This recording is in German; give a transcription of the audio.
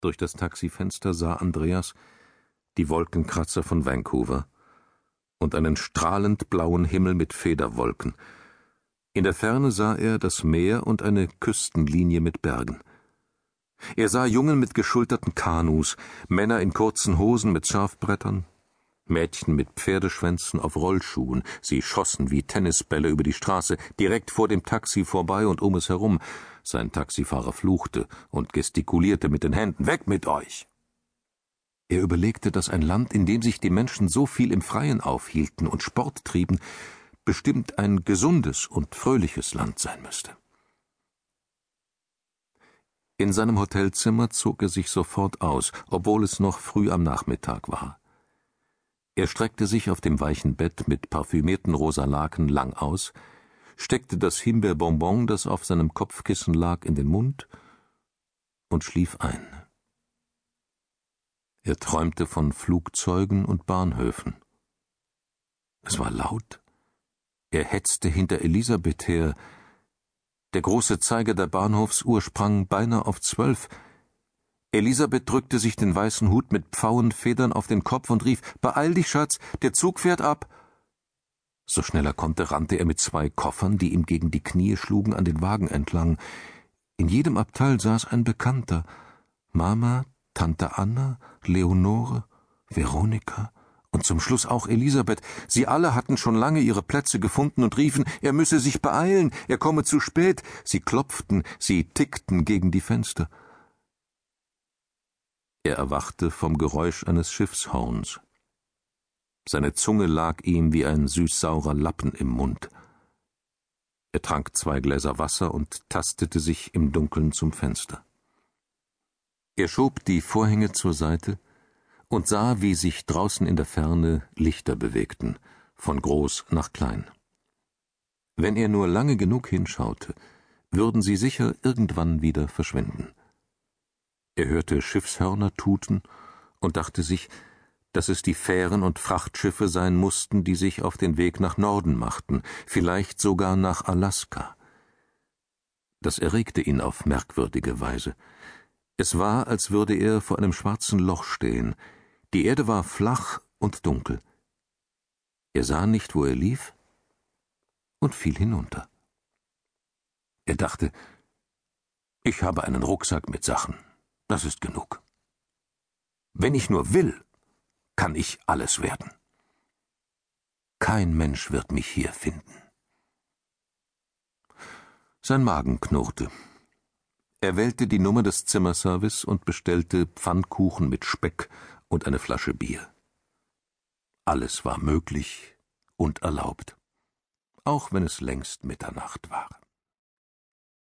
Durch das Taxifenster sah Andreas die Wolkenkratzer von Vancouver und einen strahlend blauen Himmel mit Federwolken. In der Ferne sah er das Meer und eine Küstenlinie mit Bergen. Er sah Jungen mit geschulterten Kanus, Männer in kurzen Hosen mit Surfbrettern, Mädchen mit Pferdeschwänzen auf Rollschuhen, sie schossen wie Tennisbälle über die Straße, direkt vor dem Taxi vorbei und um es herum. Sein Taxifahrer fluchte und gestikulierte mit den Händen. Weg mit euch! Er überlegte, dass ein Land, in dem sich die Menschen so viel im Freien aufhielten und Sport trieben, bestimmt ein gesundes und fröhliches Land sein müsste. In seinem Hotelzimmer zog er sich sofort aus, obwohl es noch früh am Nachmittag war. Er streckte sich auf dem weichen Bett mit parfümierten rosa Laken lang aus, steckte das Himbeerbonbon, das auf seinem Kopfkissen lag, in den Mund und schlief ein. Er träumte von Flugzeugen und Bahnhöfen. Es war laut. Er hetzte hinter Elisabeth her. Der große Zeiger der Bahnhofsuhr sprang beinahe auf zwölf. Elisabeth drückte sich den weißen Hut mit Pfauenfedern auf den Kopf und rief Beeil dich, Schatz, der Zug fährt ab. So schnell er konnte, rannte er mit zwei Koffern, die ihm gegen die Knie schlugen, an den Wagen entlang. In jedem Abteil saß ein Bekannter. Mama, Tante Anna, Leonore, Veronika und zum Schluss auch Elisabeth. Sie alle hatten schon lange ihre Plätze gefunden und riefen, er müsse sich beeilen, er komme zu spät. Sie klopften, sie tickten gegen die Fenster. Er erwachte vom Geräusch eines Schiffshorns. Seine Zunge lag ihm wie ein süßsaurer Lappen im Mund. Er trank zwei Gläser Wasser und tastete sich im Dunkeln zum Fenster. Er schob die Vorhänge zur Seite und sah, wie sich draußen in der Ferne Lichter bewegten, von groß nach klein. Wenn er nur lange genug hinschaute, würden sie sicher irgendwann wieder verschwinden. Er hörte Schiffshörner tuten und dachte sich, dass es die Fähren und Frachtschiffe sein mussten, die sich auf den Weg nach Norden machten, vielleicht sogar nach Alaska. Das erregte ihn auf merkwürdige Weise. Es war, als würde er vor einem schwarzen Loch stehen. Die Erde war flach und dunkel. Er sah nicht, wo er lief, und fiel hinunter. Er dachte, ich habe einen Rucksack mit Sachen. Das ist genug. Wenn ich nur will, kann ich alles werden. Kein Mensch wird mich hier finden. Sein Magen knurrte. Er wählte die Nummer des Zimmerservice und bestellte Pfannkuchen mit Speck und eine Flasche Bier. Alles war möglich und erlaubt, auch wenn es längst Mitternacht war.